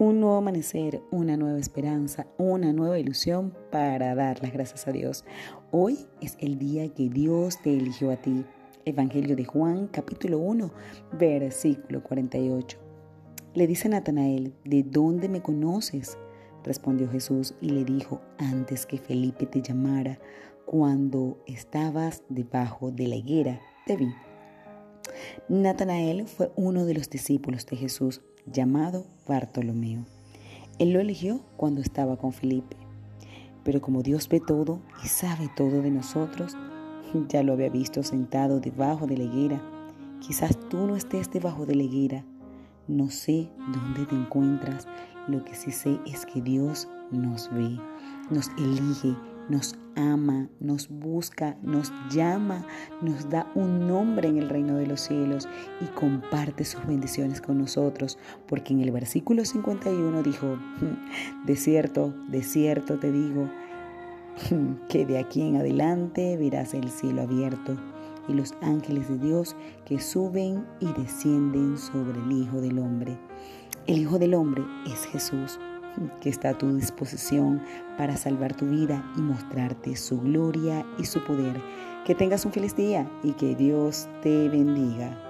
un nuevo amanecer, una nueva esperanza, una nueva ilusión para dar las gracias a Dios. Hoy es el día que Dios te eligió a ti. Evangelio de Juan, capítulo 1, versículo 48. Le dice Natanael, ¿de dónde me conoces? Respondió Jesús y le dijo, antes que Felipe te llamara, cuando estabas debajo de la higuera, te vi. Natanael fue uno de los discípulos de Jesús llamado Bartolomeo. Él lo eligió cuando estaba con Felipe. Pero como Dios ve todo y sabe todo de nosotros, ya lo había visto sentado debajo de la higuera. Quizás tú no estés debajo de la higuera. No sé dónde te encuentras. Lo que sí sé es que Dios nos ve, nos elige, nos ama, nos busca, nos llama, nos da un nombre en el reino de los cielos y comparte sus bendiciones con nosotros, porque en el versículo 51 dijo, de cierto, de cierto te digo, que de aquí en adelante verás el cielo abierto y los ángeles de Dios que suben y descienden sobre el Hijo del Hombre. El Hijo del Hombre es Jesús que está a tu disposición para salvar tu vida y mostrarte su gloria y su poder. Que tengas un feliz día y que Dios te bendiga.